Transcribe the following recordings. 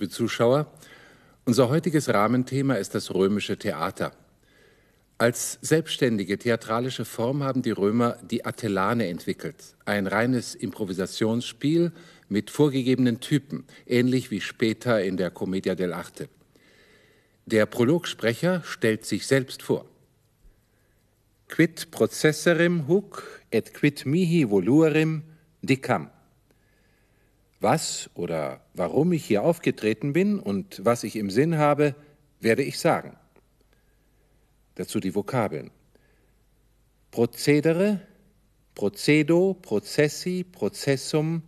liebe Zuschauer. Unser heutiges Rahmenthema ist das römische Theater. Als selbstständige theatralische Form haben die Römer die Atellane entwickelt, ein reines Improvisationsspiel mit vorgegebenen Typen, ähnlich wie später in der Commedia dell'arte. Der Prologsprecher stellt sich selbst vor. Quid processerem huc et quid mihi voluerim dicam. Was oder warum ich hier aufgetreten bin und was ich im Sinn habe, werde ich sagen. Dazu die Vokabeln. Prozedere, Procedo, Prozessi, Prozessum,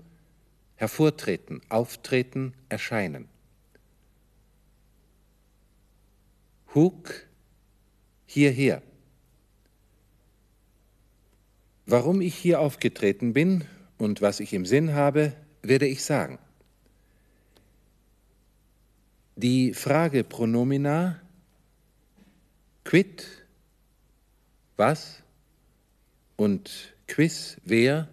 hervortreten, auftreten, erscheinen. Huk, hierher. Warum ich hier aufgetreten bin und was ich im Sinn habe, werde ich sagen. Die Fragepronomina quid, was und quis, wer,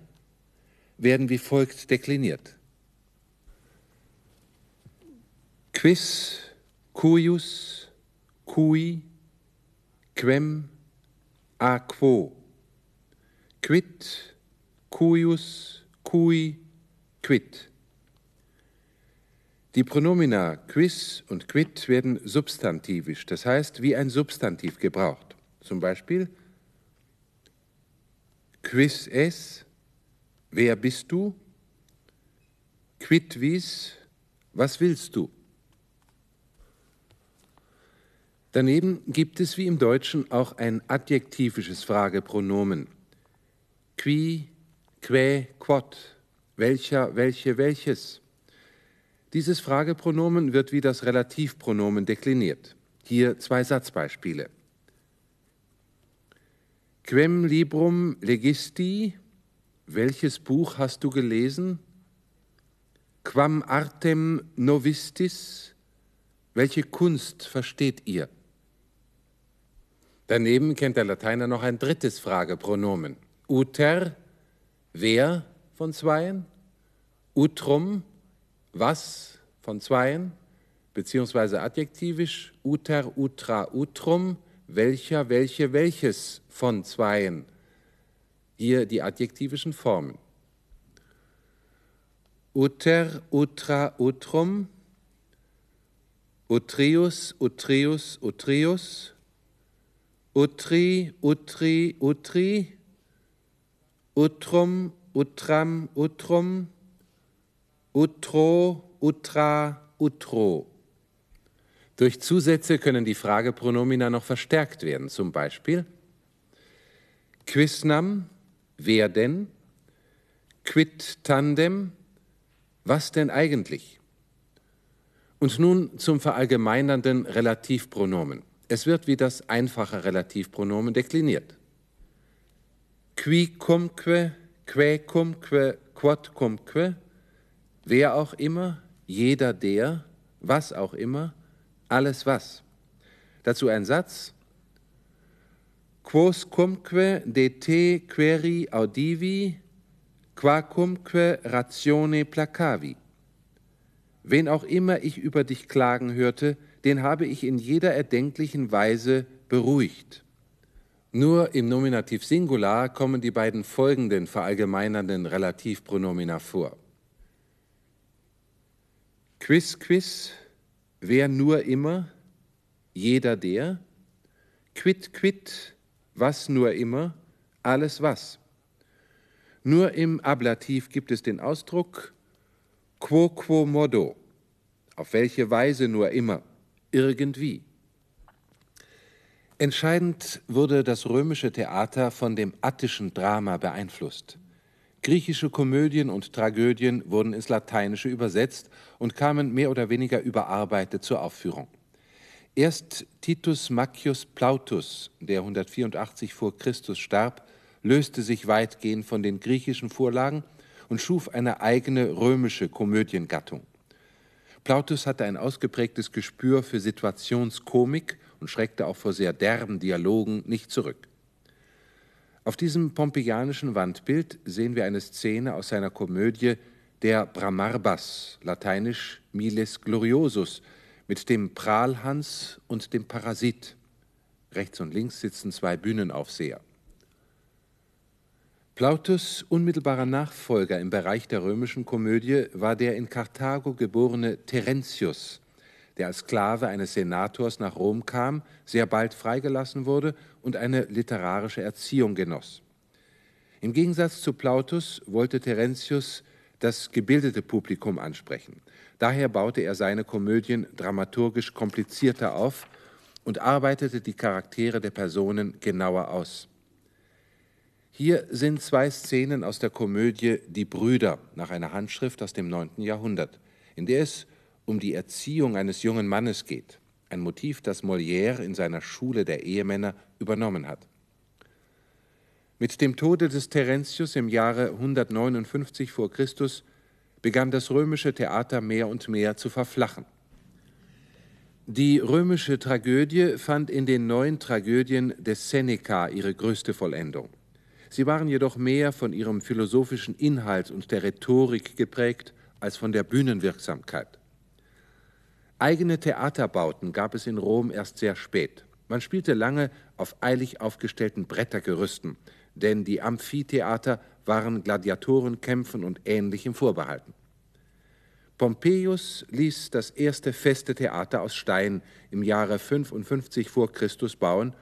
werden wie folgt dekliniert. Quis, cuius, cui, quem, a quo. Quid, cuius, cui, quid. Die Pronomina quis und quid werden substantivisch, das heißt wie ein Substantiv gebraucht. Zum Beispiel quis es, wer bist du? Quid vis, was willst du? Daneben gibt es wie im Deutschen auch ein adjektivisches Fragepronomen. Qui, quae, quod welcher, welche, welches. Dieses Fragepronomen wird wie das Relativpronomen dekliniert. Hier zwei Satzbeispiele. Quem librum legisti? Welches Buch hast du gelesen? Quam artem novistis? Welche Kunst versteht ihr? Daneben kennt der Lateiner noch ein drittes Fragepronomen. Uter, wer von Zweien, utrum, was von Zweien, beziehungsweise adjektivisch, uter, utra, utrum, welcher, welche, welches von Zweien. Hier die adjektivischen Formen. Uter, utra, utrum, utrius, utrius, utrius, utri, utri, utri, utrum, utram, utrum, utro, utra, utro. Durch Zusätze können die Fragepronomina noch verstärkt werden, zum Beispiel quisnam, wer denn, quid tandem, was denn eigentlich? Und nun zum verallgemeinernden Relativpronomen. Es wird wie das einfache Relativpronomen dekliniert. Qui cumque quäcumque, quodcumque, wer auch immer, jeder der, was auch immer, alles was. Dazu ein Satz. Quoscumque de te queri audivi, quacumque ratione placavi. Wen auch immer ich über dich klagen hörte, den habe ich in jeder erdenklichen Weise beruhigt. Nur im Nominativ Singular kommen die beiden folgenden verallgemeinernden Relativpronomina vor. Quis quis, wer nur immer, jeder der, quid quid, was nur immer, alles was. Nur im Ablativ gibt es den Ausdruck quo quo modo, auf welche Weise nur immer, irgendwie. Entscheidend wurde das römische Theater von dem attischen Drama beeinflusst. Griechische Komödien und Tragödien wurden ins Lateinische übersetzt und kamen mehr oder weniger überarbeitet zur Aufführung. Erst Titus Maccius Plautus, der 184 vor Christus starb, löste sich weitgehend von den griechischen Vorlagen und schuf eine eigene römische Komödiengattung. Plautus hatte ein ausgeprägtes Gespür für Situationskomik und schreckte auch vor sehr derben Dialogen nicht zurück. Auf diesem pompeianischen Wandbild sehen wir eine Szene aus seiner Komödie der Bramarbas, lateinisch Miles Gloriosus, mit dem Prahlhans und dem Parasit. Rechts und links sitzen zwei Bühnenaufseher. Plautus unmittelbarer Nachfolger im Bereich der römischen Komödie war der in Karthago geborene Terentius, der als Sklave eines Senators nach Rom kam, sehr bald freigelassen wurde und eine literarische Erziehung genoss. Im Gegensatz zu Plautus wollte Terentius das gebildete Publikum ansprechen. Daher baute er seine Komödien dramaturgisch komplizierter auf und arbeitete die Charaktere der Personen genauer aus. Hier sind zwei Szenen aus der Komödie Die Brüder nach einer Handschrift aus dem 9. Jahrhundert, in der es um die Erziehung eines jungen Mannes geht, ein Motiv, das Molière in seiner Schule der Ehemänner übernommen hat. Mit dem Tode des Terentius im Jahre 159 vor Christus begann das römische Theater mehr und mehr zu verflachen. Die römische Tragödie fand in den neuen Tragödien des Seneca ihre größte Vollendung. Sie waren jedoch mehr von ihrem philosophischen Inhalt und der Rhetorik geprägt als von der Bühnenwirksamkeit. Eigene Theaterbauten gab es in Rom erst sehr spät. Man spielte lange auf eilig aufgestellten Brettergerüsten, denn die Amphitheater waren Gladiatorenkämpfen und Ähnlichem vorbehalten. Pompeius ließ das erste feste Theater aus Stein im Jahre 55 vor Christus bauen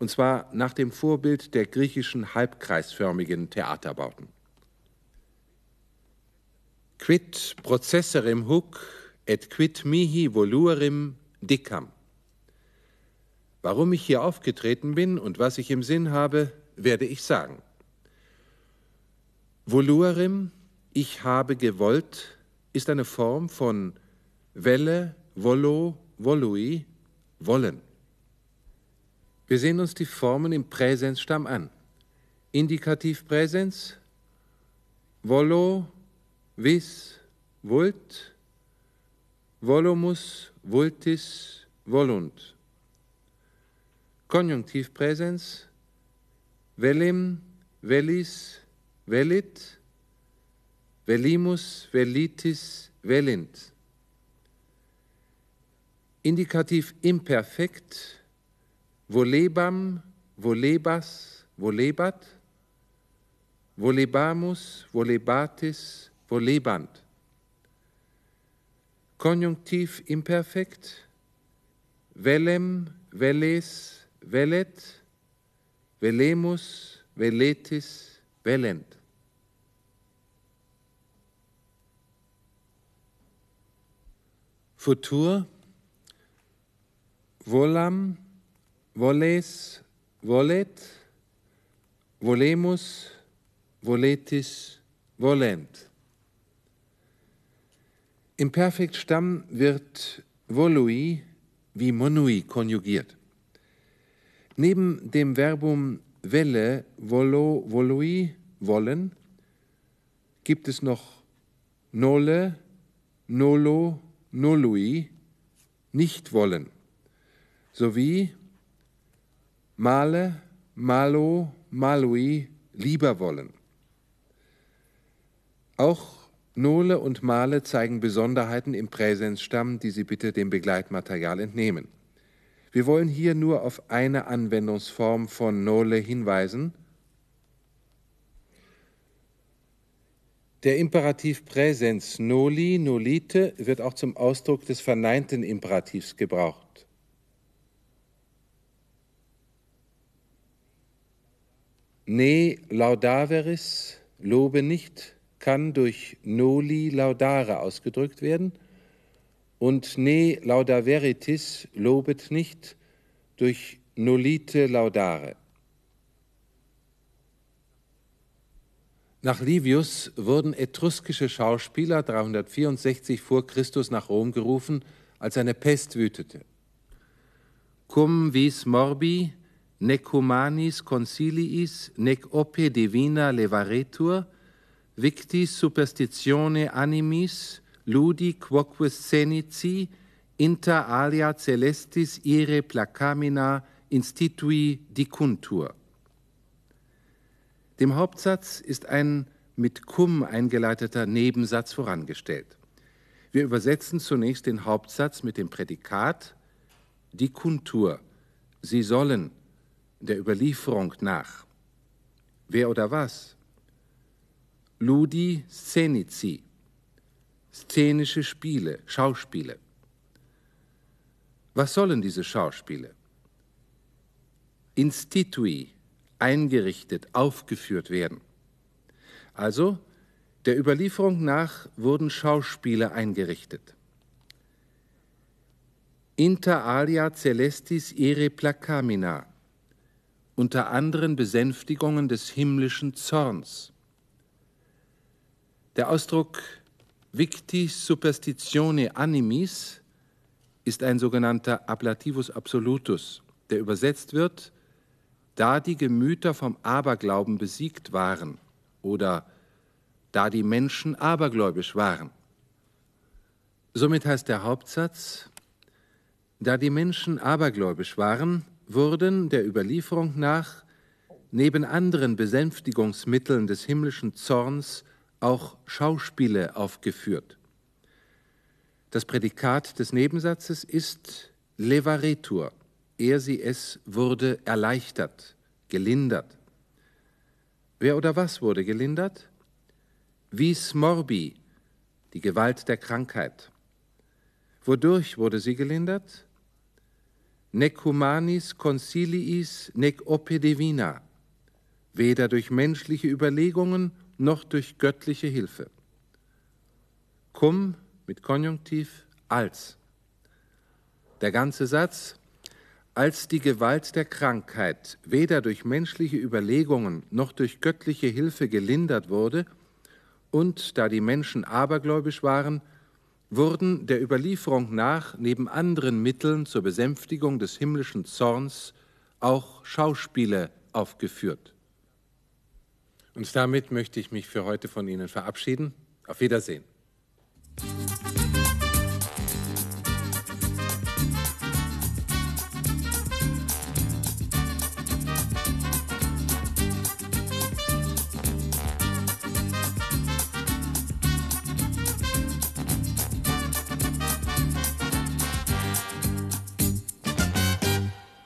und zwar nach dem Vorbild der griechischen halbkreisförmigen Theaterbauten. Quid processerem huc et quid mihi voluerim dicam. Warum ich hier aufgetreten bin und was ich im Sinn habe, werde ich sagen. Voluerim, ich habe gewollt, ist eine Form von Welle, Volo, Volui, wollen. Wir sehen uns die Formen im Präsensstamm an. Indikativ Präsens, volo, vis, vult, volumus, vultis, volunt. Konjunktiv Präsens, velim, velis, velit, velimus, velitis, velint. Indikativ Imperfekt, volebam, volebas, volebat, volebamus, volebatis, volebant. Konjunktiv imperfekt, velem, veles, velet, velemus, veletis, velent. Futur, volam, Voles, volet, volemus, voletis, volent. Im Perfektstamm wird volui wie monui konjugiert. Neben dem Verbum welle, volo, volui, wollen, gibt es noch nole, nolo, nolui, nicht wollen, sowie Male, Malo, Malui lieber wollen. Auch Nole und Male zeigen Besonderheiten im Präsensstamm, die Sie bitte dem Begleitmaterial entnehmen. Wir wollen hier nur auf eine Anwendungsform von Nole hinweisen. Der Imperativ Präsens noli, nolite wird auch zum Ausdruck des verneinten Imperativs gebraucht. Ne laudaveris, lobe nicht, kann durch noli laudare ausgedrückt werden und ne laudaveritis, lobet nicht, durch nolite laudare. Nach Livius wurden etruskische Schauspieler 364 vor Christus nach Rom gerufen, als eine Pest wütete. Cum vis morbi nec humanis consiliis, nec ope divina levaretur, victis superstitione animis, ludi quoque senici, inter alia celestis ire placamina institui dicuntur. Dem Hauptsatz ist ein mit cum eingeleiteter Nebensatz vorangestellt. Wir übersetzen zunächst den Hauptsatz mit dem Prädikat die Kuntur. Sie sollen der Überlieferung nach. Wer oder was? Ludi Scenici. Szenische Spiele, Schauspiele. Was sollen diese Schauspiele? Institui, eingerichtet, aufgeführt werden. Also, der Überlieferung nach wurden Schauspiele eingerichtet. Inter alia celestis ere placamina, unter anderen Besänftigungen des himmlischen Zorns. Der Ausdruck victis superstitione animis ist ein sogenannter Ablativus absolutus, der übersetzt wird, da die Gemüter vom Aberglauben besiegt waren oder da die Menschen abergläubisch waren. Somit heißt der Hauptsatz, da die Menschen abergläubisch waren, wurden der Überlieferung nach neben anderen Besänftigungsmitteln des himmlischen Zorns auch Schauspiele aufgeführt. Das Prädikat des Nebensatzes ist levaretur, er sie es wurde erleichtert, gelindert. Wer oder was wurde gelindert? Vis morbi, die Gewalt der Krankheit. Wodurch wurde sie gelindert? Nec humanis conciliis nec ope divina, weder durch menschliche Überlegungen noch durch göttliche Hilfe. Cum mit Konjunktiv als. Der ganze Satz, als die Gewalt der Krankheit weder durch menschliche Überlegungen noch durch göttliche Hilfe gelindert wurde, und da die Menschen abergläubisch waren, wurden der Überlieferung nach neben anderen Mitteln zur Besänftigung des himmlischen Zorns auch Schauspiele aufgeführt. Und damit möchte ich mich für heute von Ihnen verabschieden. Auf Wiedersehen.